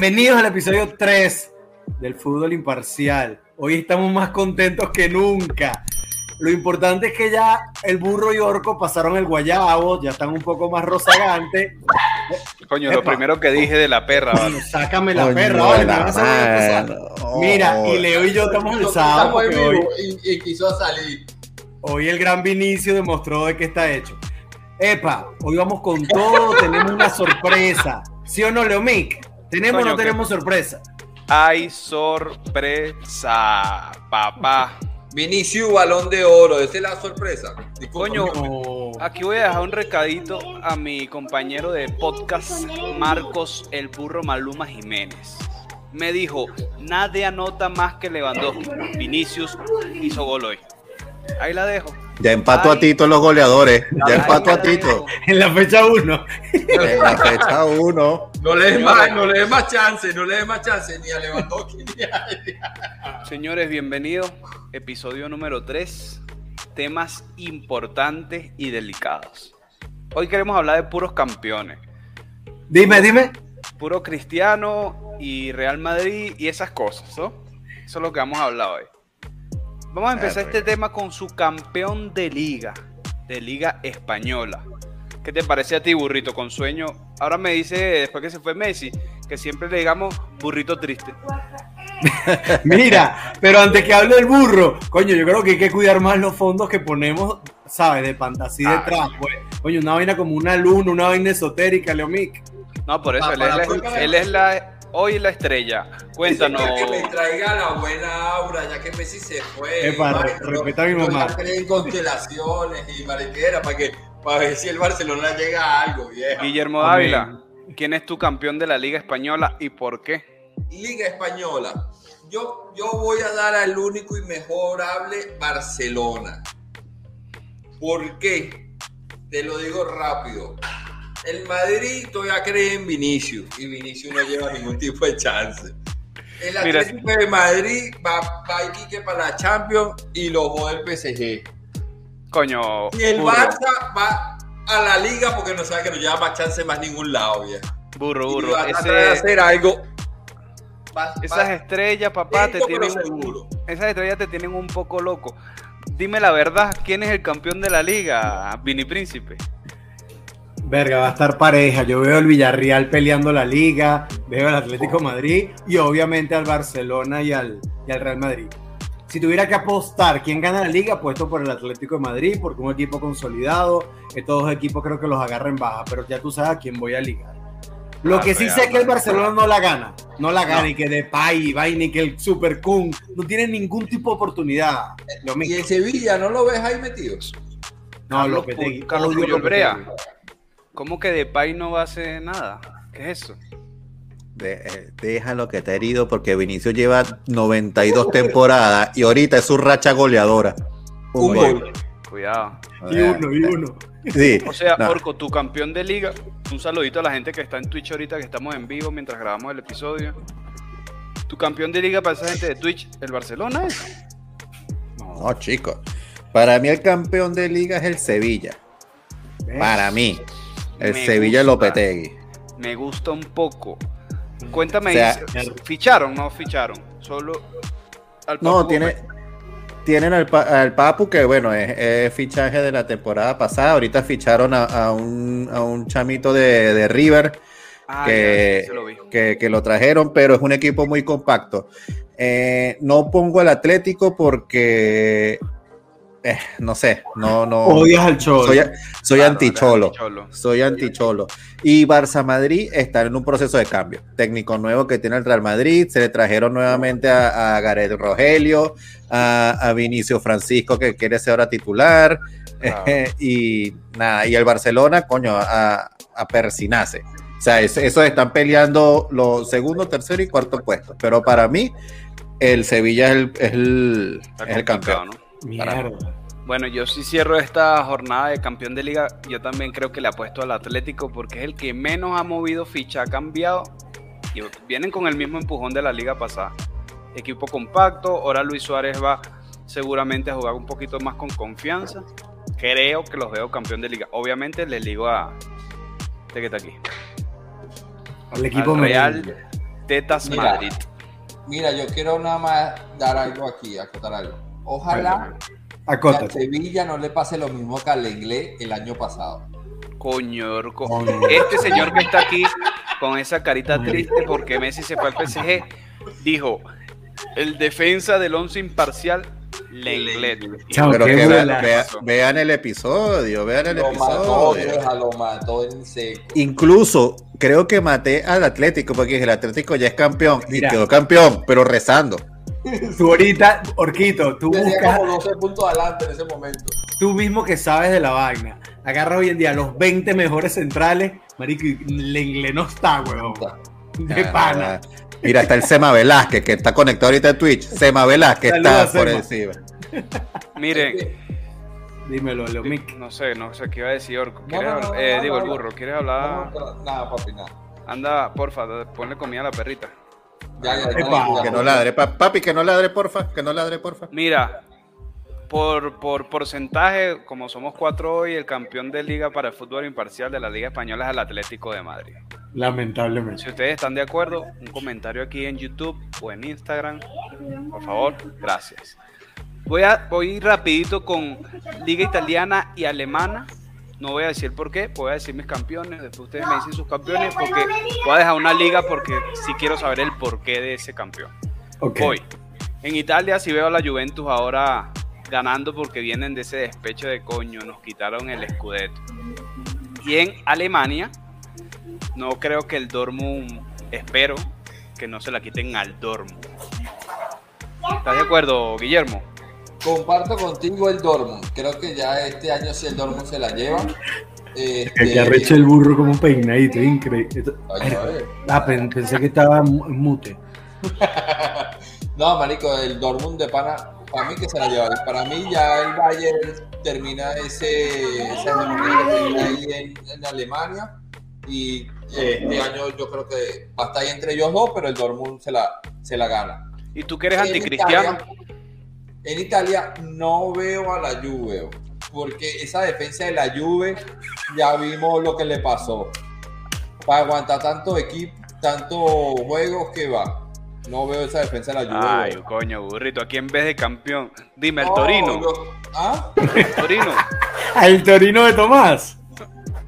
Bienvenidos al episodio 3 del Fútbol Imparcial. Hoy estamos más contentos que nunca. Lo importante es que ya el burro y orco pasaron el guayabo, ya están un poco más rozagantes. Coño, lo primero que dije de la perra, ¿vale? Sácame la Coño perra, ¿vale? de la Me vas a ver madre. pasar. Mira, y Leo y yo estamos el sábado Estamos en porque hoy, y, y quiso salir. hoy el gran Vinicio demostró de qué está hecho. Epa, hoy vamos con todo, tenemos una sorpresa. ¿Sí o no, Leomic? ¿Tenemos o no tenemos sorpresa? Hay sorpresa, papá. Vinicius, balón de oro. Esa es la sorpresa. Disculpa. Coño, No. aquí voy a dejar un recadito a mi compañero de podcast, Marcos El Burro Maluma Jiménez. Me dijo, nadie anota más que Lewandowski. Vinicius hizo gol hoy. Ahí la dejo. Ya empato Ay. a Tito en los goleadores. Ya la a Tito. En la fecha 1. En la fecha 1. No le des más, no le des más chance, no le des más chance ni a Lewandowski ni a... Señores, bienvenidos. Episodio número 3. Temas importantes y delicados. Hoy queremos hablar de puros campeones. Dime, dime. Puro Cristiano y Real Madrid y esas cosas, ¿no? Eso es lo que vamos a hablar hoy. Vamos a empezar este tema con su campeón de liga, de liga española. ¿Qué te parece a ti, burrito con sueño? Ahora me dice, después que se fue Messi, que siempre le digamos burrito triste. Mira, pero antes que hable del burro, coño, yo creo que hay que cuidar más los fondos que ponemos, ¿sabes? De fantasía Ah, detrás, pues. Coño, una vaina como una luna, una vaina esotérica, Leomic. No, por eso, Pa- él, es la, él es la- hoy la estrella. Cuéntanos. Que me traiga la buena aura, ya que Messi se fue. Epa, Vale, re- pero- respeta a mi mamá. constelaciones y mariquera para que para ver si el Barcelona llega a algo, viejo. Guillermo. Dávila, ¿quién es tu campeón de la liga española y por qué? Liga Española. Yo, yo voy a dar al único y mejorable Barcelona. ¿Por qué? Te lo digo rápido. El Madrid todavía cree en Vinicius y Vinicius no lleva ningún tipo de chance. El Mira, Atlético de Madrid va, va a Iquique para la Champions y lo jode el PSG. Coño, Y el burro, Barça va a la liga porque no sabe que no lleva más chance más ningún lado, viejo. burro, Y burro. va a tratar Ese- de hacer algo. Va- esas va- estrellas, papá, te lento, tienen, seguro. esas estrellas te tienen un poco loco. Dime la verdad, ¿quién es el campeón de la liga? Vini Príncipe. Verga, va a estar pareja. Yo veo el Villarreal peleando la liga, veo al Atlético Madrid y obviamente al Barcelona y al, y al Real Madrid. Si tuviera que apostar quién gana la liga, apuesto por el Atlético de Madrid, porque un equipo consolidado, estos dos equipos creo que los agarren baja, pero ya tú sabes a quién voy a ligar. Lo Ah, que sí Real sé es que el. Barcelona no la gana, no la gana, No. y que Depay, va ni que el Super Kun, no tiene ningún tipo de oportunidad. Lo Y en Sevilla, ¿no lo ves ahí metido? No, Carlos Lopetegui, Pu- Carlos odio Puyol. Brea. ¿Cómo que Depay no va a hacer nada? ¿Qué es eso? De- eh, déjalo que te herido porque Vinicio lleva 92 temporadas y ahorita es su racha goleadora. Un gol. gol. Cuidado. Y uno, y uno. Sí. O sea, No. Orco, tu campeón de liga. Un saludito a la gente que está en Twitch ahorita, que estamos en vivo mientras grabamos el episodio. Tu campeón de liga para esa gente de Twitch, el Barcelona es. No, chicos. Para mí el campeón de liga es el Sevilla. Para mí. El Me Sevilla gusta. Lopetegui. Me gusta un poco. Cuéntame, O sea, ¿ficharon? No ficharon. Solo al No, Papu tiene, Gómez. tienen al, al Papu, que bueno, es, es fichaje de la temporada pasada. Ahorita ficharon a, a un, a un chamito de, de River Ah, que, ya, lo que, que lo trajeron, pero es un equipo muy compacto. Eh, no pongo el Atlético porque, eh, no sé, no, no. Odias al Cholo. soy, soy Claro, anticholo. anticholo. Soy anticholo. Y Barça Madrid está en un proceso de cambio. Técnico nuevo que tiene el Real Madrid. Se le trajeron nuevamente a, a Gareth Rogelio, a, a Vinicio Francisco, que quiere ser ahora titular. Claro. y nada, y el Barcelona, coño, a, a persinarse. O sea, es- esos están peleando los segundo, tercero y cuarto puestos. Pero para mí, el Sevilla es el, es el, es el campeón. ¿no? Mierda. Bueno, yo sí cierro esta jornada de campeón de liga. Yo también creo que le apuesto al Atlético porque es el que menos ha movido ficha, ha cambiado y vienen con el mismo empujón de la liga pasada. Equipo compacto, ahora Luis Suárez va seguramente a jugar un poquito más con confianza. Creo que los veo campeón de liga. Obviamente le ligo a este que está aquí. Al equipo Al Real. Tetas Mira. Madrid. Mira, yo quiero nada más dar algo aquí, acotar algo. Ojalá que a. Sevilla no le pase lo mismo que al inglés el año pasado. Coño, Orco. Coño. Este señor que está aquí con esa carita triste porque Messi se fue al PSG, dijo, el defensa del once imparcial, Lenglet. Chao, Pero qué que vean, vean el episodio, vean el Lo mató, episodio. deja, lo mató en seco. Incluso creo que maté al Atlético porque el Atlético ya es campeón Mira. y quedó campeón, pero rezando. Tú ahorita, Orquito, tú Tenía buscas, como 12 puntos adelante en ese momento. tú mismo que sabes de la vaina. Agarra hoy en día los 20 mejores centrales, marico, Lengle no está, weón. De pana. Ah, Mira, está el Sema Velázquez que está conectado ahorita en Twitch. Sema Velázquez Saluda, está por encima. Miren, Dímelo, Leo Mick. no sé, no sé qué iba a decir Orco. No, ¿Quieres no, hablar? no, Eh, no, digo, no, el no. burro, ¿quieres hablar? No, nada, papi, nada. Anda, porfa, ponle comida a la perrita. Ya, ya, Epa, ya, Que no ladre, pa- papi, que no ladre, porfa, que no ladre, porfa. Mira, por, por porcentaje, como somos cuatro hoy, el campeón de liga para el fútbol imparcial de la Liga Española es el Atlético de Madrid. Lamentablemente. Si ustedes están de acuerdo, un comentario aquí en YouTube o en Instagram, por favor, gracias. Voy a voy rapidito con Liga Italiana y Alemana. No voy a decir por qué, voy a decir mis campeones, después ustedes me dicen sus campeones, porque voy a dejar una liga porque sí quiero saber el porqué de ese campeón. Ok. Voy. En Italia sí veo a la Juventus ahora ganando porque vienen de ese despecho de coño, nos quitaron el Scudetto. Y en Alemania no creo que el Dortmund, espero que no se la quiten al Dortmund. ¿Estás de acuerdo, Guillermo? Comparto contigo el Dortmund. Creo que ya este año sí el Dortmund se la lleva. Este, Que que arrecho el burro como peinadito, increíble. Ay. Ah, pen- pensé que estaba mute. No, marico, el Dortmund de pana, para mí que se la lleva. Para mí ya el Bayern termina ese, esa tenía ahí en, en Alemania. Y este año yo creo que va a estar ahí entre ellos dos, pero el Dortmund se la, se la gana. ¿Y tú que eres anticristiano? En Italia no veo a la Juve, porque esa defensa de la Juve ya vimos lo que le pasó. Para aguantar tanto equipo, tantos juegos que va. No veo esa defensa de la Juve. Ay, coño, burrito, aquí en vez de campeón, dime, el No, Torino, yo- ¿Ah? el Torino. Al Torino de Tomás.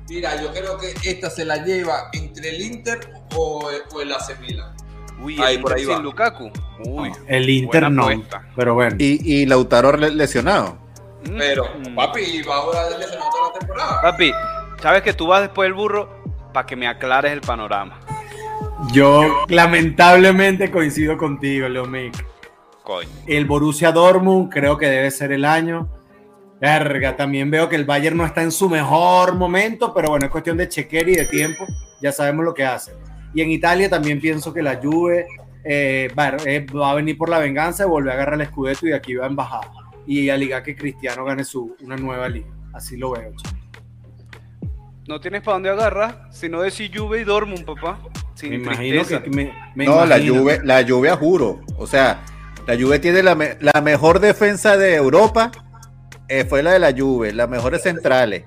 Mira, yo creo que esta se la lleva entre el Inter o, o el AC Milan. Uy, Ahí, el por ahí sin va. Lukaku. Uy, El Inter no. apuesta. Pero bueno. Y, y Lautaro le- lesionado. Mm. Pero, Mm. papi, va a durar lesionado toda la temporada. Papi, sabes que tú vas después del burro para que me aclares el panorama. Yo lamentablemente coincido contigo, Leo Mick. Coño. El Borussia Dortmund creo que debe ser el año. Verga, también veo que el Bayern no está en su mejor momento, pero bueno, es cuestión de chequear y de tiempo. Ya sabemos lo que hace. Y en Italia también pienso que la Juve eh, va, eh, va a venir por la venganza, vuelve a agarrar el Scudetto y de aquí va en bajada. Y a liga que Cristiano gane su, una nueva liga. Así lo veo. chico. No tienes para dónde agarrar, sino decir Juve y Dortmund, papá. Sin Me imagino tristeza. que me, me no, la. Juve, la Juve a juro. O sea, la Juve tiene la, me- la mejor defensa de Europa. eh, fue la de la Juve, las mejores centrales.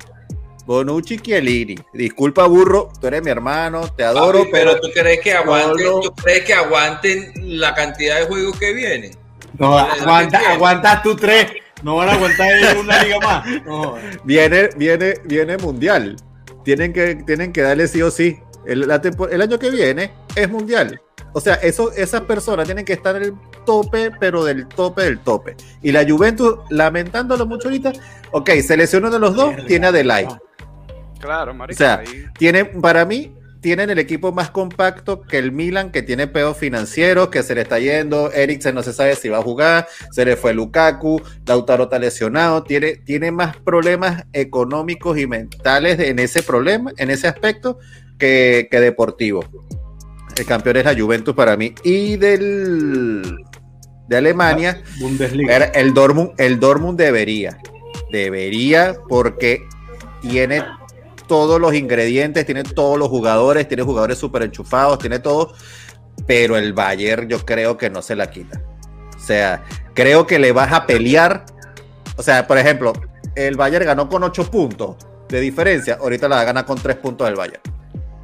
Bonucci Chiellini. Disculpa, burro, tú eres mi hermano, te adoro, Papi, pero tú crees que aguanten, Solo- tú crees que aguanten la cantidad de juegos que vienen. No, aguanta, aguantas tú tres. No van a aguantar una liga más. No. viene, viene, viene mundial. Tienen que, tienen que darle sí o sí. El, la tempo- el año que viene es mundial. O sea, eso, esas personas tienen que estar en el tope, pero del tope del tope. Y la Juventus, lamentándolo mucho ahorita, ok, seleccionó de los dos, tiene a Delay. Claro, marico. O sea, ahí- Tienen, para mí, tienen el equipo más compacto que el Milan, que tiene peos financieros, que se le está yendo. Eriksen no se sabe si va a jugar, se le fue Lukaku, Lautaro está lesionado, tiene, tiene más problemas económicos y mentales en ese problema, en ese aspecto, que, que deportivo. El campeón es la Juventus para mí. Y del de Alemania, Bundesliga. era el Dortmund, el Dortmund debería, debería porque tiene todos los ingredientes, tiene todos los jugadores, tiene jugadores súper enchufados, tiene todo, pero el Bayern yo creo que no se la quita. O sea, creo que le vas a pelear. O sea, por ejemplo, el Bayern ganó con 8 puntos de diferencia, ahorita la gana con 3 puntos del Bayern.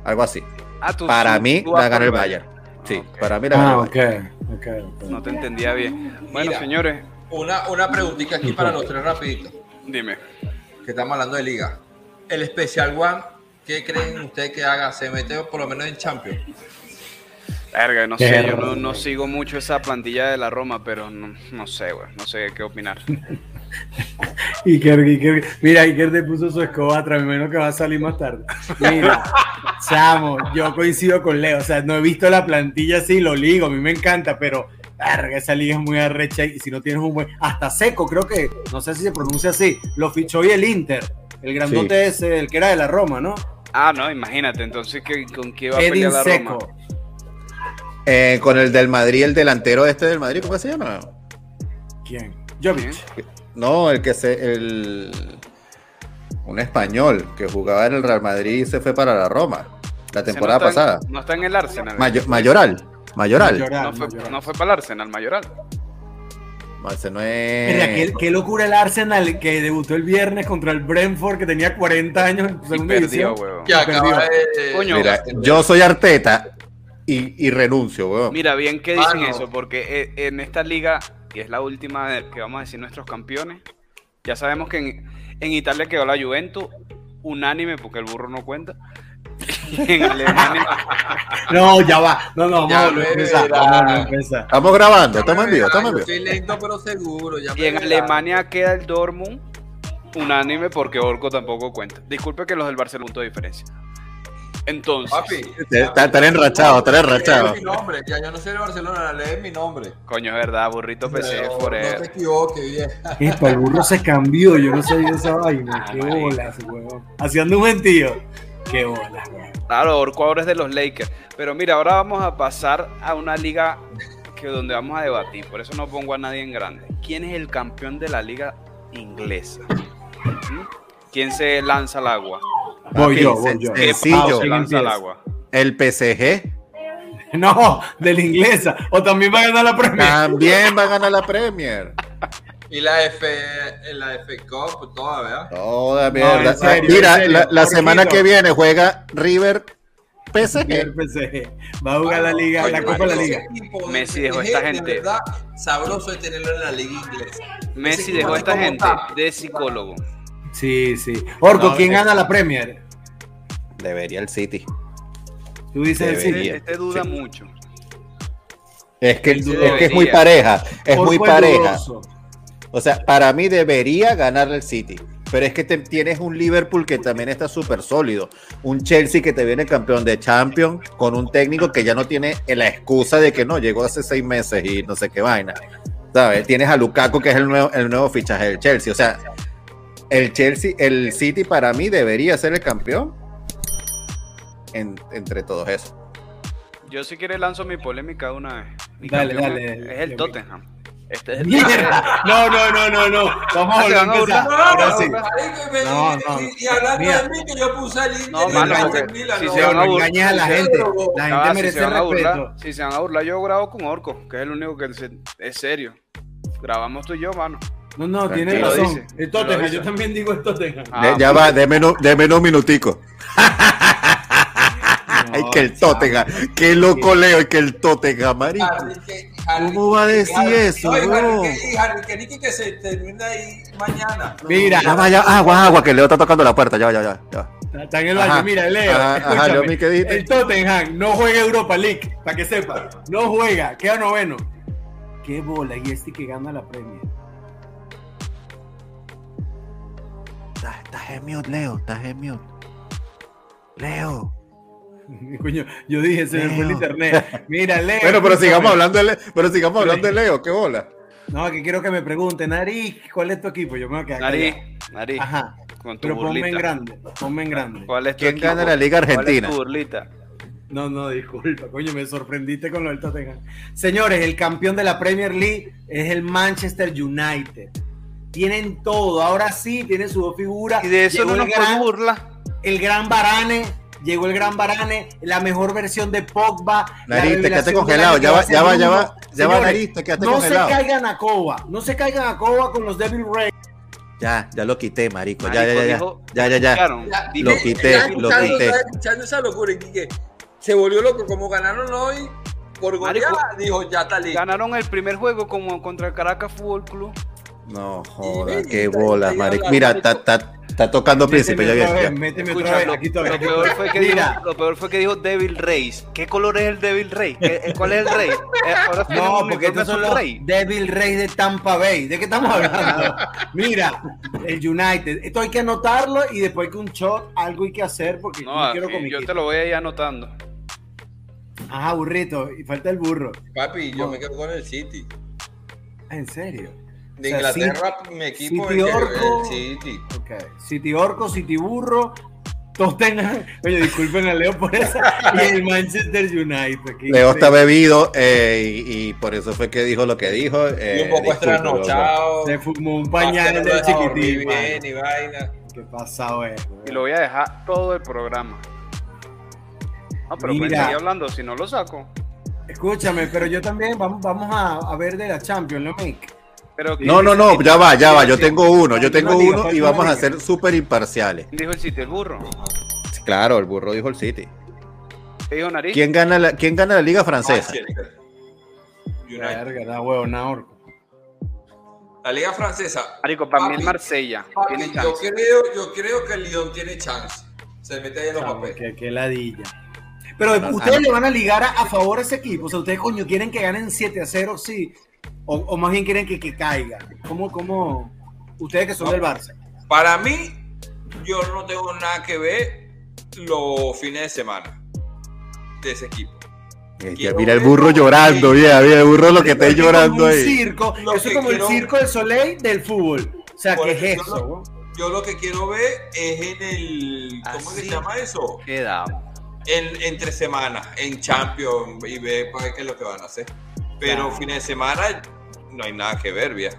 Algo así. Ah, tú- Para tú- mí tú la gana por el Bayern. Sí, Ok. para mí la Ah. Bayern. ok, ok. No te entendía bien. Bueno, Mira. señores, Una, una preguntita aquí para los tres rapidito, dime. que estamos hablando de liga. El Special One, ¿qué creen ustedes que haga? ¿Se mete por lo menos en Champions? Verga, no sé, yo no, no sigo mucho esa plantilla de la Roma, pero no, no sé, güey, no sé qué opinar. Iker, Iker, mira, Iker te puso su escoba atrás, me imagino que va a salir más tarde. Mira, chamo, yo coincido con Leo, o sea, no he visto la plantilla así, lo ligo, a mí me encanta, pero verga, esa liga es muy arrecha y si no tienes un buen, hasta seco, creo que, no sé si se pronuncia así, lo fichó hoy el Inter, el grandote ese, el que era de la Roma, ¿no? Ah, no, imagínate, entonces, ¿qué, ¿con qué va a Edin pelear la Seco. Roma? Eh, con el del Madrid, el delantero este del Madrid, ¿cómo se llama? ¿Quién? Jovic. No, el que se. El, un español que jugaba en el Real Madrid y se fue para la Roma la temporada no está en- pasada. no está en el Arsenal. Mayo- Mayoral. Mayoral. Mayoral, no, fue, Mayoral. no fue para el Arsenal, Mayoral. Ese no Mira, es. qué, qué locura el Arsenal que debutó el viernes contra el Brentford que tenía 40 años en Y segunda perdió, división. weón. Que perdió. acaba de... Coño, Mira, yo soy Arteta y, y renuncio, weón. Mira, bien que dicen Ah, no. eso, porque eh, en esta liga, y es la última de- que vamos a decir nuestros campeones, ya sabemos que en, en Italia quedó la Juventus, unánime, porque el burro no cuenta. En Alemania, No, ya va. No, no, vamos Ya a volver a. Vamos a. Estamos grabando, estamos en vivo, estamos en vivo. Estoy lento pero seguro. Ya y en. Alemania queda el Dortmund, unánime, porque Orco tampoco cuenta. Disculpe que los del Barcelona punto de diferencia. Entonces, Papi. Está- Están enrachados, están enrachados. Lee mi nombre. Ya yo no soy de Barcelona, lee mi nombre. coño, es verdad, burrito PC No, no te forever. equivoques, vieja. Epa, el burro se cambió. Yo no sabía esa vaina. Ah, Qué bolas, weón. Haciendo un gentío. Qué weón. Claro, Orco ahora es de los Lakers. Pero mira, ahora vamos a pasar a una liga que donde vamos a debatir. Por eso no pongo a nadie en grande. ¿Quién es el campeón de la liga inglesa? ¿Mm? ¿Quién se lanza al agua? Voy yo, voy yo. ¿Qué Sencillo. pavo se ¿Quién lanza al agua? El PSG No, de la inglesa. O también va a ganar la Premier. también va a ganar la Premier. Y la F, la F Cup, toda, ¿verdad? Toda mierda. serio, Mira, serio, la, la semana que viene juega River PSG. El PSG. Va a jugar la liga, la Oye, Copa de la Liga. de Messi dejó PSG, esta de gente. verdad, sabroso de tenerlo en la liga inglesa. Messi dejó a esta gente está- de psicólogo. Sí, sí. Orco, No, ¿quién eh. gana la Premier? Debería el City. Tú dices el Debería. City. Este, duda Sí. mucho. Es que, El es, que es muy pareja. Es Orco muy pareja. O sea, para mí debería ganarle el City. Pero es que te- tienes un Liverpool que también está súper sólido. Un Chelsea que te viene campeón de Champions con un técnico que ya no tiene la excusa de que no, llegó hace seis meses y no sé qué vaina. ¿Sabes? Tienes a Lukaku que es el nuevo, el nuevo fichaje del Chelsea. O sea, el Chelsea, el City para mí debería ser el campeón en- entre todos esos. Yo si quiere lanzo mi polémica de una vez. Mi Dale, dale, Es dale. el Tottenham. Este es el Mierda. No, no, no, no, no. Vamos a Ah, volver a empezar. Ahora No, sí. no, y No, hablando Mira. de mí, que yo puse al Inter No, mano, el si no, se van a No burlar- engañes a la gente. La gente si merece se van a burlar, respeto. si se van a burlar, yo grabo con Orco, que es el único que se- es serio. Grabamos tú y yo, mano. No, no, tienes Tranquilo, razón. dice. El Tottenham, yo también digo el Tottenham. Ah, ya va, déme un, deme un minutico. Ay, que el Tottenham. Qué loco Leo, y que el Tottenham, marico. ¿Cómo va a decir Harry- eso, no, Harry, no? que- y Harry, que Nicky que se termina ahí mañana. Mira, Ya va, ya, agua, agua, que Leo está tocando la puerta. Ya, ya, ya. ya. está en el baño. Mira, Leo. Ajá. El Tottenham no juega Europa League, para que sepa. No juega, queda noveno. Qué bola, y este que gana la Premier. Estás estás en mute, Leo, estás en mute. Leo. Coño, yo dije, se me fue el Leo. internet. Mira, Leo. Bueno, pero sigamos hablando de, Le- pero sigamos hablando de Leo, qué bola. No, que quiero que me pregunten, Nariz, ¿cuál es tu equipo? Yo me voy a quedar Nariz, callado. nariz, Ajá, con tu pero ponme en burlita. grande, ponme en grande. ¿Cuál es tu ¿Quién equipo? gana la Liga Argentina? ¿Cuál es tu burlita? No, no, disculpa, coño, me sorprendiste con lo del Tottenham. Señores, el campeón de la Premier League es el Manchester United. Tienen todo, ahora sí, tienen su dos figuras. Y de eso Llegó no el nos gran- podemos burlar. el gran Varane, llegó el gran Varane, la mejor versión de Pogba. Nariz, te quedaste congelado. Ya va, ya va, ya va. Ya va, Señores, Nariz, te quedaste No congelado. se caigan a Coba, no se caigan a Coba con los Devil Rays. Ya, ya lo quité, marico. Ya, Marico, ya, ya, dijo- ya. Ya, ya, Lo quité, estaba lo escuchando- quité. escuchando esa locura se volvió loco como ganaron hoy. por goleada dijo, ya está listo. Ganaron el primer juego como contra el Caracas Fútbol Club. No, joda, qué bolas, marico. Mira, y- está, está, tocando príncipe, ya Méteme otra vez, lo, aquí peor fue que dijo, lo peor fue que dijo Devil Rays. ¿Qué color es el Devil Ray? ¿Qué- eh, ¿Cuál es el rey? Eh, ahora No, porque estos son los rey. Devil Rays de Tampa Bay. ¿De qué estamos hablando? Mira, el United. Esto hay que anotarlo y después que un shot, algo hay que hacer porque no, No, quiero aquí, yo te lo voy a ir anotando. Ajá, burrito. Y falta el burro. Papi, yo me quedo con el City. ¿En serio? De O sea, Inglaterra, mi equipo City es Orco. el City. Ok. City Orco, City Burro. Todos tengan. Oye, disculpen a Leo por esa. Y el Manchester United. Leo está bebido eh, y, y por eso fue que dijo lo que dijo. eh, y un poco discúlpelo, estranochado. Se fumó un pañal dormir chiquitín. bien y vaina. ¿Qué pasado es? Y lo voy a dejar todo el programa. No, pero pues Mira. seguir hablando, si no lo saco. Escúchame, pero yo también vamos, vamos a, a ver de la Champions, ¿no, Mick? Pero No, no, no, ya va, ya va. Yo tengo uno, yo tengo uno y vamos a ser súper imparciales. ¿Quién dijo el City? ¿El burro? Claro, el burro dijo el City. ¿Qué dijo Nariz? ¿Quién gana la, quién gana la liga francesa? Verga, da huevo. La liga francesa. Marico, para mí el Marsella papi, tiene yo, chance. creo, yo creo que el Lyon tiene chance. Se mete ahí en los papeles. qué, qué ladilla. Pero No, ustedes ah, no. le van a ligar a, a favor a ese equipo. O sea, ustedes, coño, quieren que ganen 7 a 0, sí. O, o más bien quieren que, que caiga. ¿Cómo, cómo? Ustedes que son No. del Barça. Para mí, yo no tengo nada que ver los fines de semana de ese equipo. Eh, Quiero Mira el burro llorando, mira, mira el burro lo que está llorando un ahí. circo. Lo Eso es como quiero- el circo del Soleil del fútbol. O sea, ¿qué es eso eso? yo lo que quiero ver es en el. ¿Cómo Así. que se llama eso? Quedamos. En, entre semanas, en Champions y ver para ver qué es lo que van a hacer. Pero Claro. fines de semana no hay nada que ver, vieja.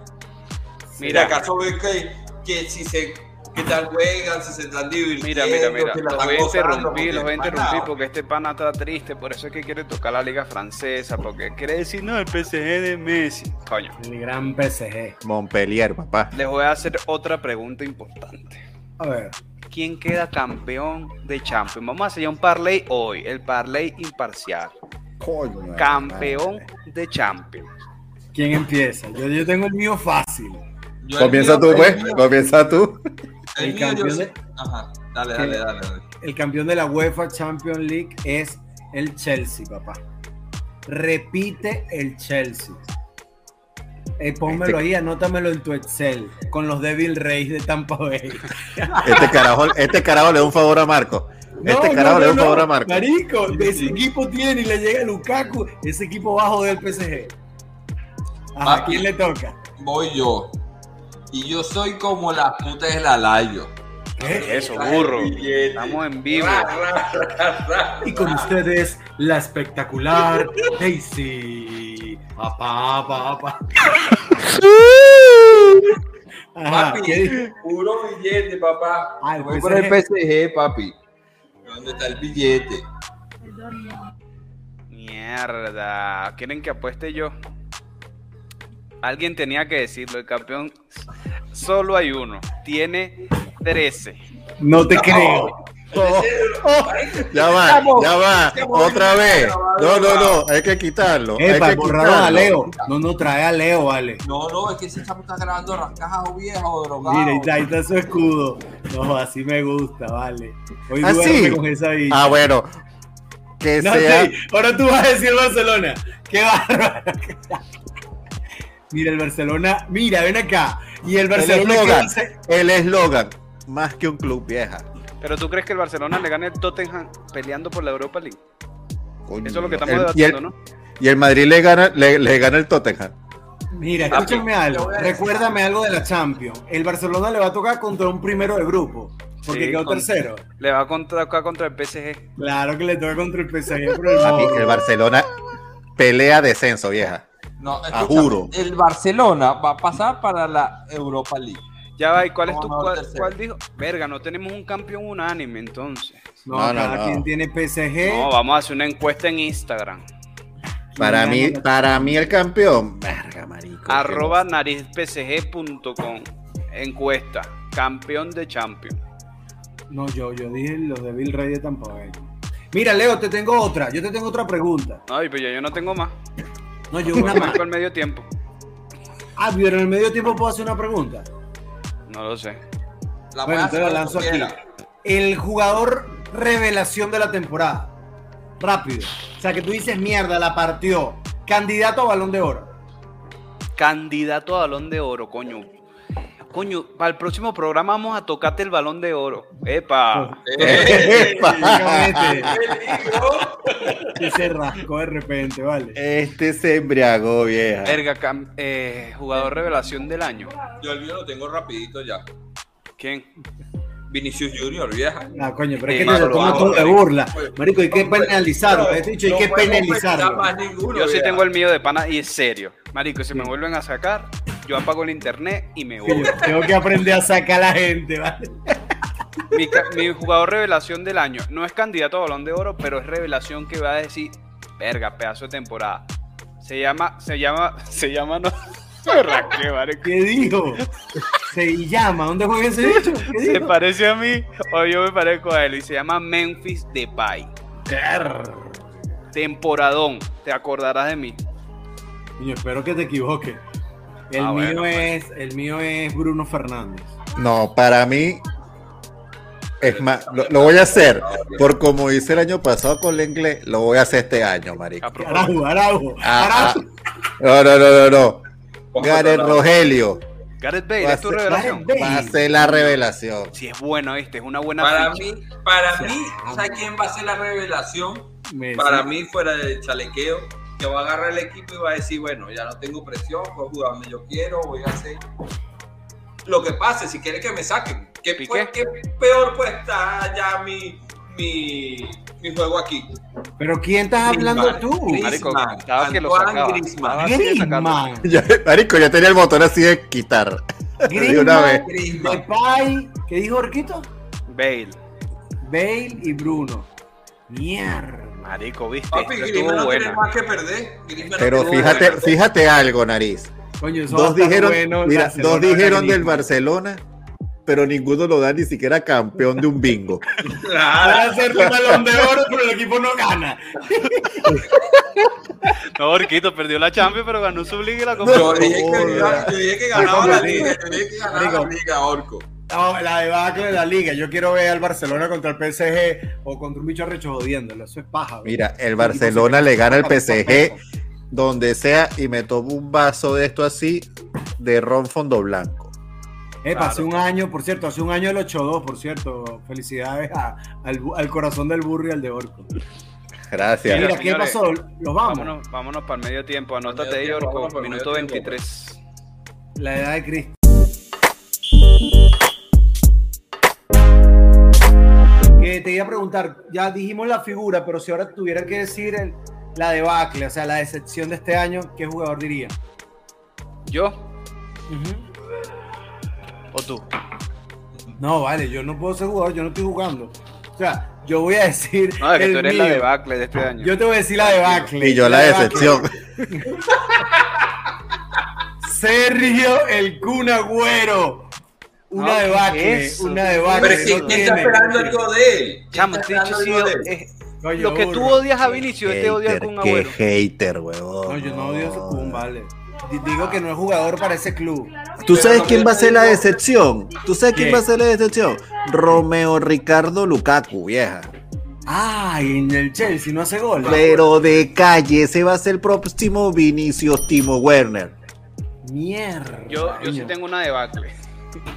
Mira, acaso ven que, que si se qué tal juegan, si se están divirtiendo, Mira, mira, mira, los voy a gozando, interrumpir, los voy a porque interrumpir porque este pana está triste, por eso es que quiere tocar la liga francesa, porque quiere decir, no, el PSG de Messi. Coño, El gran PSG. Montpellier, papá. les voy a hacer otra pregunta importante. A ver. ¿Quién queda campeón de Champions? Vamos a hacer ya un parlay hoy, el parlay imparcial. Coño, Campeón madre. de Champions. ¿Quién empieza? Yo, yo tengo el mío fácil. Yo Comienza mío- tú, pues. Comienza tú. El El mío yo campeón de- Ajá, dale, dale. dale. El campeón de la UEFA Champions League es el Chelsea, papá. Repite el Chelsea. Eh, pónmelo Este- ahí, anótamelo en tu Excel con los Devil Rays de Tampa Bay. Este carajo, este carajo le da un favor a Marco. Este No, carajo no, le da un favor no. a Marco. Marico, de ese equipo tiene y le llega Lukaku, ese equipo bajo del PSG. ¿A Papi. quién le toca? Voy yo. Y yo soy como la puta de la Layo. ¿Qué? Eso, burro. Estamos en vivo. Y con ustedes, la espectacular Daisy. Papá, papá, Papi, puro billete, papá. Ah, Voy por el. PSG, papi. ¿Dónde está el billete? Mierda. ¿Quieren que apueste yo? Alguien tenía que decirlo. El campeón solo hay uno. Tiene 13. No te creo. Oh, oh, ya va, ya va, otra vez. No, no, no, hay que quitarlo. hay que a quitarlo. Leo. No, no, trae a Leo, vale. No, no, es que ese chamo está grabando rascajas o viejas o drogado. Mira, ahí está, ahí está su escudo. No, así me gusta, vale. Hoy ¿Ah, duerme sí? con esa. Ah, bueno, que No, sea. sí, ahora tú vas a decir Barcelona. Qué bárbaro. Mira, el Barcelona, mira, ven acá. Y el El Barcelona eslogan, el eslogan, más que un club vieja. Pero tú crees que el Barcelona le gane el Tottenham peleando por la Europa League? Coño, Eso es lo que estamos el- y, debatiendo, el, ¿no? y el Madrid le gana, le, le gana el Tottenham. Mira, Papi, escúchame algo. Recuérdame algo de la Champions. El Barcelona le va a tocar contra un primero de grupo. Porque Sí, quedó con- tercero. Le va a contra, contra el PSG. Claro que le toca contra el PSG por el el Barcelona pelea descenso, vieja. No, Ah, escúchame, juro. El Barcelona va a pasar para la Europa League. Ya va, ¿y cuál es tu cuál, dijo? Verga, no tenemos un campeón unánime entonces. No, No, no, cada no. quien tiene PSG. No, vamos a hacer una encuesta en Instagram. Para mí, para mí el campeón, verga, marico. Arroba narizpsg.com. Encuesta. Campeón de Champions. No, yo, yo dije los de Bill Rey de Tampa Bay. Mira, Leo, te tengo otra. Yo te tengo otra pregunta. Ay, pero yo no tengo más. No, yo una más. El medio tiempo. Ah, pero en el medio tiempo puedo hacer una pregunta. No lo sé. La Bueno, te la lanzo aquí. El jugador revelación de la temporada. Rápido. O sea, que tú dices, mierda, la partió. Candidato a balón de oro. Candidato a balón de oro, coño. Coño, para el próximo programa vamos a tocarte el balón de oro. Epa. Eh, peligro. y se rascó de repente, vale. Este se embriagó, vieja. Verga, cam- eh, jugador revelación del año. Yo el mío lo tengo rapidito ya. ¿Quién? Vinicius Junior, vieja. Ah, coño, pero es que te lo tomas todo de marico. burla. Marico, hay que penalizarlo. Te he dicho, hay No que penalizarlo. Yo sí tengo el mío de pana y es serio. Marico, si me vuelven a sacar, yo apago el internet y me voy. Tengo que aprender a sacar a la gente, ¿vale? Mi, jugador revelación del año no es candidato a balón de oro, pero es revelación que va a decir, verga, pedazo de temporada. Se llama, se llama, se llama, no. Verga, qué marico. ¿Qué dijo? Se llama. ¿Dónde juega ese bicho? ¿Qué Se dijo? parece a mí o yo me parezco a él y se llama Memphis Depay. Temporadón, te acordarás de mí. Coño, espero que te equivoques. El Ah, mío bueno, es, el mío es Bruno Fernández. No, para mí. Es más, lo, lo voy a hacer. Por como hice el año pasado con el inglés, lo voy a hacer este año, marico. Araujo, Araujo. Ah, ah. Araujo. No, no, no, no, no. Gareth. Rogelio Gareth Bale, Va a es tu ser- revelación. Va a ser la revelación. Si es bueno, ¿viste? Es una buena Para mí, para mí, ¿sabes quién va a ser la revelación? Para mí, fuera del chalequeo, que va a agarrar el equipo y va a decir, bueno, ya no tengo presión, puedo jugar donde yo quiero, voy a hacer lo que pase, si quieren que me saquen. ¿Qué, ¿Piqué? fue- qué peor puede estar ya mi, mi, mi juego aquí? Pero ¿quién estás hablando Griezmann, tú? Griezmann, Marico, estaba que lo sacaba. Griezmann. Griezmann. Ya, marico, ya tenía el botón así de quitar. De una vez. Griezmann, Griezmann. Depay, ¿qué dijo Orquito? Bale. Bale y Bruno. Mierda. Marico, ¿viste? Papi, Esto estuvo no tiene buena. más que perder. No Pero tiene fíjate, perder. fíjate algo, nariz. Coño, va Dos dijeron, bueno, mira, Barcelona dos dijeron del. Barcelona, pero ninguno lo da ni siquiera campeón de un bingo. Claro. Van a hacer un balón de oro, pero el equipo no gana. No, Orquito perdió la Champions, pero ganó su liga y la Copa. Yo dije que, ganaba la liga, yo dije que ganaba la liga, Orco. No, la debacle de la liga. Yo quiero ver al Barcelona contra el PSG o contra un bicho recho jodiéndolo. Eso es paja. bro. Mira, el Barcelona le gana al PSG donde sea y me tomo un vaso de esto así de ron fondo blanco. Eh, Claro. hace un año, por cierto, hace un año el 8-2, por cierto. Felicidades a- al, corazón del burro y al de Orco. Gracias. Mira, ¿qué señores, pasó? Los vamos. Vámonos, vámonos para el medio tiempo. Anótate Medio ahí, Orco. Minuto medio tiempo. 23. La edad de Cristo. Que te iba a preguntar, ya dijimos la figura, pero si ahora tuviera que decir el- la debacle, o sea, la decepción de este año, ¿qué jugador diría? ¿Yo o tú? No, vale, yo no puedo ser jugador, yo no estoy jugando. O sea, yo voy a decir. No, es que el tú eres la mío. debacle de este año. Yo te voy a decir la debacle. Y yo la debacle. decepción. Sergio el Kun Agüero. Una No, ¿qué debacle, es una debacle. Pero es que no ¿quién está esperando algo de él? ¿Quién Chamo, está este dicho esperando sí, algo de él? es- Coño, lo que tú odias a Vinicius, este odia Hater, con qué hater, huevón. No, yo no odio a Kun, vale. Digo que no es jugador para ese club. ¿Tú sabes quién no va a ser la decepción? ¿Tú sabes quién ¿Quién? va a ser la decepción? Romeo Ricardo Lukaku, vieja. Ay, en el Chelsea no hace goles. Pero de calle, ese va a ser el próximo Vinicius Timo Werner. Mierda. Yo, yo sí tengo una debacle.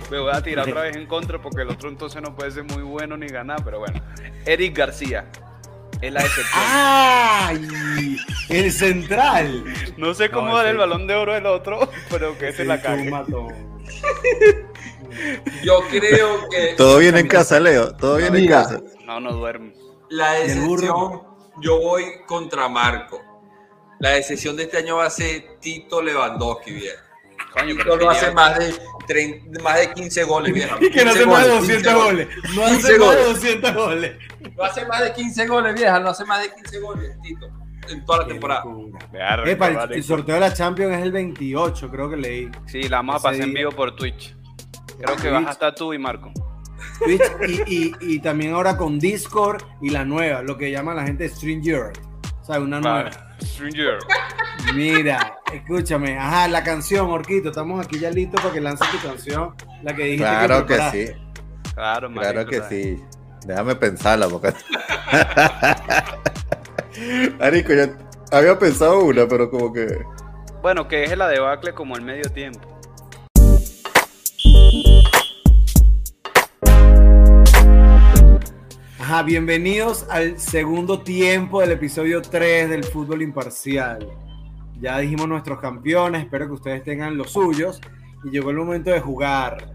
Me voy a tirar otra vez en contra porque el otro entonces no puede ser muy bueno ni ganar, pero bueno. Eric García es la decepción. Ah. ¡Ay! El central. no sé cómo No, dar el balón de oro del otro, pero que se la cague. Yo creo que Todo bien en casa, Leo. Todo bien en casa. No, no duerme. la decepción, yo voy contra Marco. La decepción de este año va a ser Tito Lewandowski, vieja. Coño, pero no hace más de, 30 más de 15 goles, vieja. Y que no 15 hace más de goles, 200 15 goles. No 15 hace más de goles. 200 goles. No hace más de 15 goles, vieja. No hace más de 15 goles, Tito. En toda la temporada. Verga, Epa, el- vale. el sorteo de la Champions es el 28, creo que leí. Sí, la vamos a ese pasar en vivo por Twitch. Creo que Twitch. vas a estar tú y Marco. Twitch y, y- y también ahora con Discord y la nueva, lo que llama la gente Stranger. O sea, una nueva. Stranger. Mira, escúchame. Ajá, la canción, Orquito. Estamos aquí ya listos para que lances tu canción. La que dijiste Claro que sí, Claro, claro marico, que o sea, sí. Déjame pensarla, porque. Marico, yo había pensado una, pero como que. Bueno, que es la debacle como el medio tiempo. Ajá, bienvenidos al segundo tiempo del episodio 3 del fútbol imparcial. Ya dijimos nuestros campeones, espero que ustedes tengan los suyos. Y llegó el momento de jugar.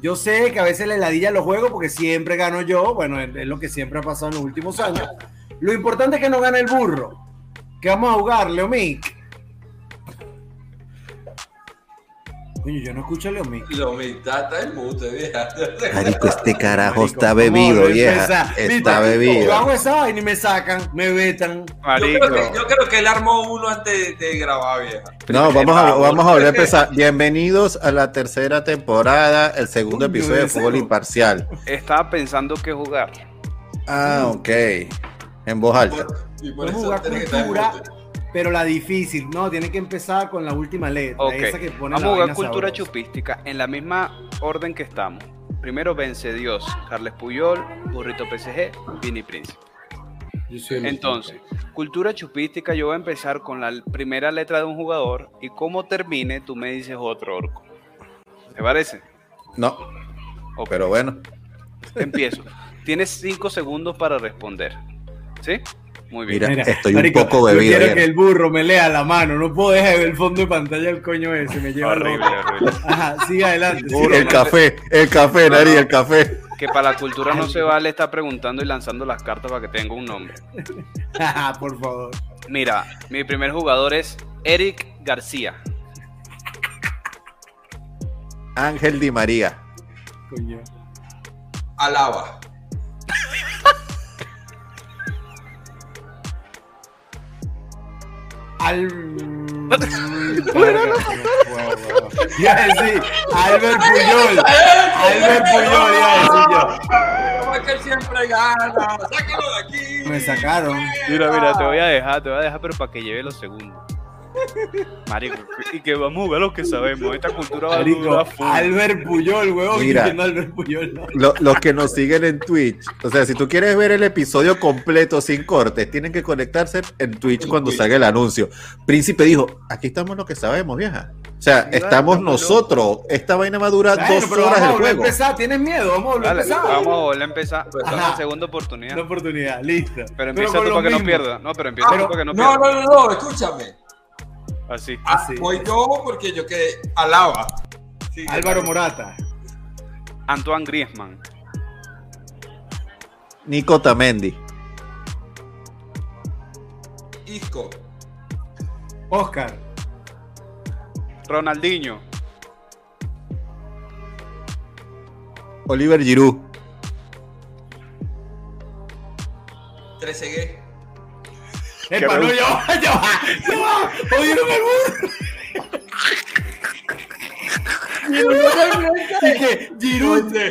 Yo sé que a veces le ladilla los juegos porque siempre gano yo. Bueno, es lo que siempre ha pasado en los últimos años. Lo importante es que no gane el burro. ¿Qué vamos a jugar, Leomic? Coño, yo no escucho a Leomic. Lo mitad está en mute, vieja. Marico, este carajo Marico, está vamos a bebido, vieja. Está Listo, Yo bebido. hago esa vaina y me sacan, me vetan. Yo Marico. creo, que, yo creo que él armó uno antes de, de grabar, vieja. No, vamos a, vamos a volver a empezar. Bienvenidos a la tercera temporada, el segundo episodio de Fútbol. Imparcial. Estaba pensando qué jugar. Ah, ok. En voz alta. Y por eso que estar en cultura. Pero la difícil, ¿no? Tiene que empezar con la última letra. Ok. Esa que pone Vamos la a jugar cultura sabrosa. chupística en la misma orden que estamos. Primero Vence Dios, Carles Puyol, Burrito PSG, Vini Príncipe. Entonces, cultura chupística, yo voy a empezar con la primera letra de un jugador y como termine, tú me dices otro orco. ¿Te parece? No, pero bueno. empiezo. Tienes cinco segundos para responder. ¿Sí? Muy bien. Mira, Mira, estoy marico, un poco yo bebido. quiero que el burro me lea la mano. No puedo dejar de ver el fondo de pantalla el coño ese. Me lleva Horrible, horrible. Ajá, sigue adelante. El burro, café, el café, Nari, el café. Que para la cultura no se vale estar preguntando y lanzando las cartas para que tenga un nombre. Por favor. Mira, mi primer jugador es Eric García. Ángel Di María. Coño. Alaba. Al. Iba a decir Albert Puyol. Albert Puyol, iba a decir yo. ¿Cómo es que él siempre gana? Sácalo de aquí. Me sacaron. Mira, mira, te voy a dejar, te voy a dejar, pero para que lleve los segundos. Marico, y que vamos a ver lo que sabemos. Esta cultura va a Marico, durar full. Albert Puyol, huevón. Mira. Albert Puyol. no. Lo- los que nos siguen en Twitch, o sea, si tú quieres ver el episodio completo sin cortes, tienen que conectarse en Twitch En cuando Twitch. salga el anuncio. Príncipe dijo, aquí estamos lo que sabemos, vieja. O sea, Sí, estamos vale, nosotros. Esta vaina va a durar dos pero horas vamos a el a juego. empezar. ¿Tienes miedo? Vamos a volver Dale, a empezar. vamos a volver a empezar. Ajá. Dame segunda oportunidad. Una oportunidad, listo. Pero empieza tú para que no pierdas. No, pero empieza Ah, tú para que no no, pierdas. no, no, no, escúchame. Así. Ah, Sí. Voy yo porque yo quedé alaba. Sí, Álvaro Morata. Antoine Griezmann. Nico Tamendi. Isco. Oscar. Ronaldinho. Oliver Giroud. Trezeguet. Epa, no, ya va, ya va, ya va. Jodieron el burro.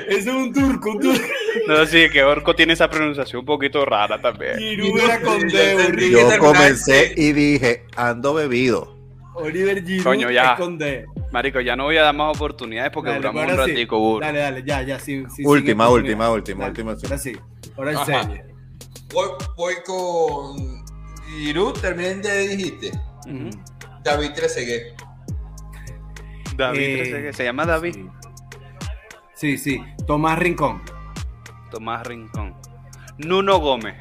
Es un turco, un turco. No, sí, que Orco tiene esa pronunciación un poquito rara también. Giroud era con Yo D. Yo comencé y dije, ando bebido. Oliver Giroud Coño, ya. es con D. Marico, ya no voy a dar más oportunidades porque Dale, duramos un sí. ratico, burro. Dale, dale, ya, ya, sí. sí Última, última, última, Dale, última. Ahora sí, ahora en serio. Voy, voy con Giroud, terminé ya dijiste. Ujú. David Trezeguet. David, Eh, Trezeguet, se llama David. Sí, sí. Tomás Rincón. Tomás Rincón. Nuno Gómez,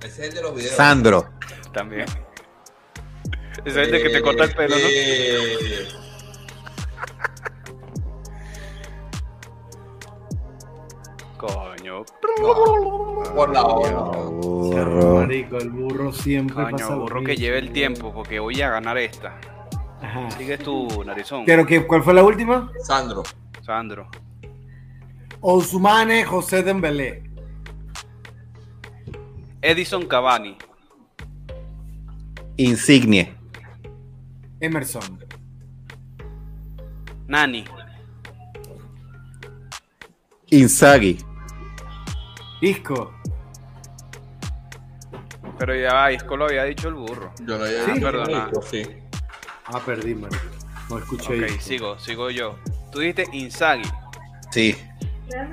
Ese es el de los videos. Sandro. también. Ese es el de que te corta el pelo, ¿no? Coño. Por la hora. Marico, el burro siempre pasa Coño, burro que lleve el tiempo porque voy a ganar esta. Ajá. Sigues tu narizón, Pero que, ¿cuál fue la última? Sandro. Sandro. Ousmane José Dembélé. Edison Cavani. Insignie. Emerson. Nani. Inzaghi. Isco. Pero ya va, Isco lo había dicho el burro. Yo lo había Sí, dicho, perdona. sí. Ah, perdí, man. No escuché Ok, Isco. sigo, sigo yo. Tú dijiste Inzaghi Sí.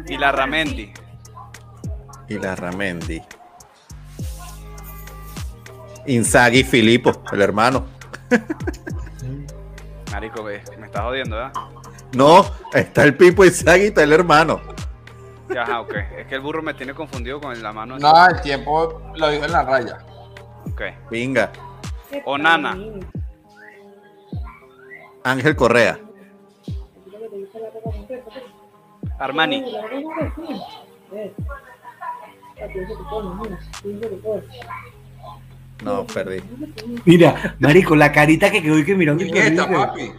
y la Ramendi. Y la Ramendi. Inzaghi Filippo, el hermano. Marico, me estás jodiendo, ¿verdad? No, está el Pipo Inzaghi, está el hermano. Ya, Ajá, ok. Es que el burro me tiene confundido con la mano. así. No, el tiempo lo dijo en la raya. Ok. Venga. Onana. Ángel Correa. Armani. No, perdí. Mira, marico, la carita que quedó y que miró ¿Quién es esta, papi?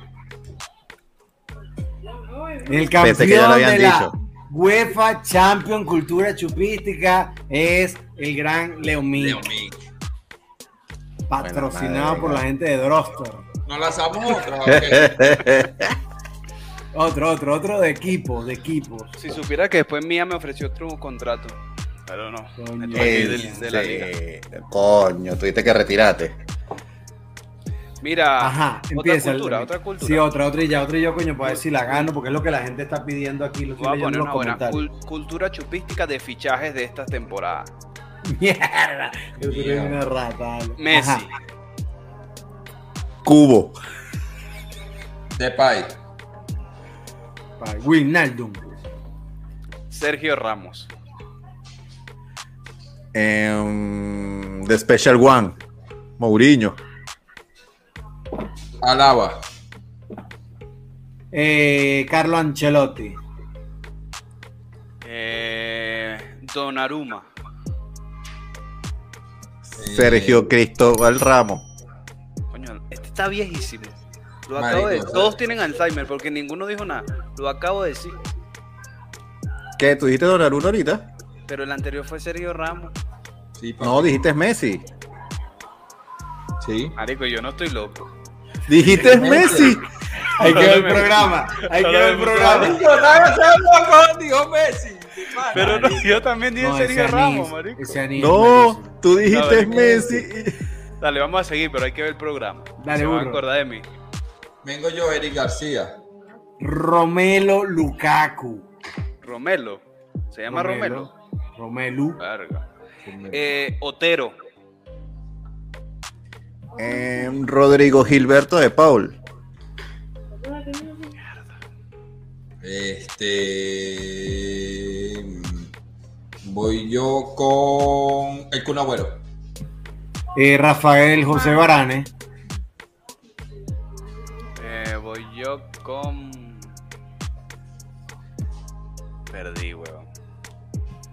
El Pensé que ya lo campeón habían de la dicho. UEFA Champion Cultura Chupística es el gran Leo Mick, Leo Mick. patrocinado por la gente de Drostor. ¿No lanzamos otra? Ok. Otro, otro, otro de equipo, de equipos. Si supiera que después Mía me ofreció otro contrato. Pero no. Coño. de la liga. Este, Coño, tuviste que retirarte. Mira, Ajá, otra empieza. el- cultura, otra cultura. Sí, otra, otra y ya, otra y yo, coño, para ver si la gano, porque es lo que la gente está pidiendo aquí. Lo Voy a poner una los buena cultura chupística de fichajes de esta temporada. Mierda, yo soy Mierda. una rata. Messi, Ajá. Cubo. Depay. Wijnaldum. Sergio Ramos, Em, The Special One. Mourinho. Alaba. Eh, Carlo Ancelotti. eh, Donnarumma, Sergio Cristóbal Ramos. coño, este está viejísimo. Lo Marico, acabo de, todos tienen Alzheimer porque ninguno dijo nada. Lo acabo de decir. ¿Qué? ¿Tú dijiste Donnarumma ahorita? Pero el anterior fue Sergio Ramos. Sí. No, dijiste Messi. Sí. Marico, yo no estoy loco. Dijiste Messi. Hay que ver el programa. Hay que ver el programa. Dijo Messi. Pero no, yo también dije No, Sergio Ramos, marico. No, tú dijiste No, Messi. Dale, vamos a seguir, pero hay que ver el programa. Dale, Se van a burro. acordar de mí. Vengo yo, Eric García. Romelo Lukaku. Romelo. ¿Se llama Romelo? Romelu. Verga. Eh, Otero. Em, Rodrigo Gilberto de Paul. Este. Voy yo con el Kun Agüero. Eh, Rafael José Barane. Eh, voy yo con. Perdí, weón.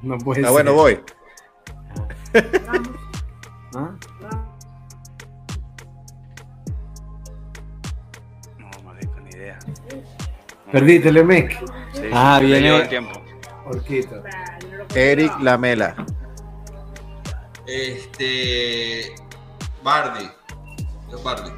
No puede Ah, ser. bueno, voy. ¿Ah? Perdiste, Lemec. Sí, Ah, se viene- el tiempo. Orquito. Eric Lamela. Este. Bardi. Yo Bardi.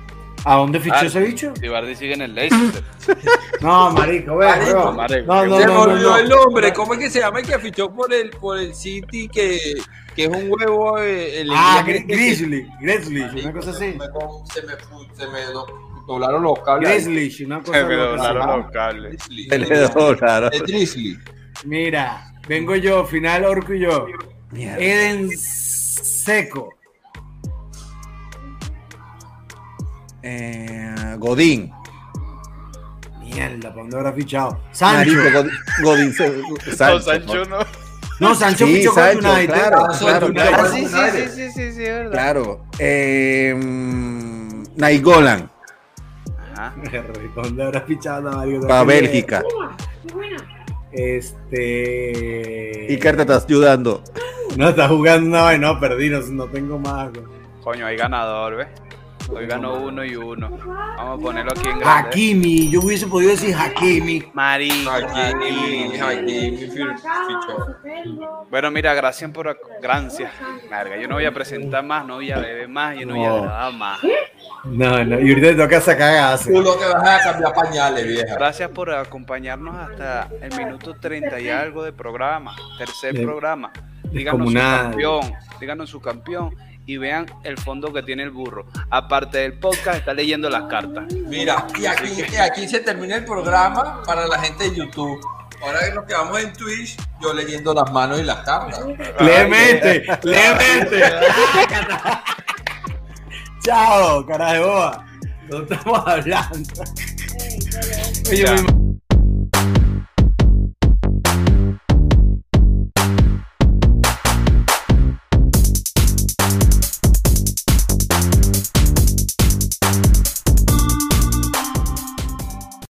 ¿A dónde fichó ese bicho? Si Bardi sigue en el Leicester. No, marico, ve, Marico, No, no, Se me no, no. el nombre. ¿Cómo es que se llama el que fichó por el, por el City? Que, que es un huevo. eh, el Ah, Grizzly, Grizzly, una cosa se así. me- Se me, se me do- doblaron los cables. Grizzly, una cosa me doblaron los cables. Drizzly. Se le doblaron. El Drizzly. Mira, vengo yo, final Orco y yo. Mierda. Eden Seco. Eh, Godín. Mierda, ¿para dónde habrá fichado? Sancho. Marico, Godín, Godín se- No, Sancho, Sancho ¿no? no. Sancho Sí, fichó Sancho, con United. claro, Ah, claro, claro. Ah, sí, sí, sí, sí, sí, sí, es verdad. Claro. Eh, mm, Naigolan. Ajá. ¿Dónde habrá fichado? Mario? Para Bélgica. Este. Iker te estás ayudando. No, está jugando. No, no, perdí, no, no tengo más. güey. Coño, hay ganador, ¿ves? Hoy ganó uno y uno. Vamos a ponerlo aquí en grande. Hakimi, yo hubiese podido decir Hakimi. Marico. Hakimi, Hakimi. Bueno, mira, gracias por... ac- Gracias. Verga, yo no voy a presentar más, no voy a beber más, yo no voy a grabar más. No, no, y ahorita te toca sacar gas. Tú lo que vas a cambiar pañales, vieja. Gracias por acompañarnos hasta el minuto 30 y algo de programa, tercer De- programa. Díganos su campeón, díganos su campeón y vean el fondo que tiene el burro. Aparte del podcast, está leyendo las cartas. Mira, y aquí, y aquí se termina el programa para la gente de YouTube. Ahora que nos quedamos en Twitch, yo leyendo las manos y las cartas. Levemente, levemente. Chao, cara de boa. No estamos hablando. Oye,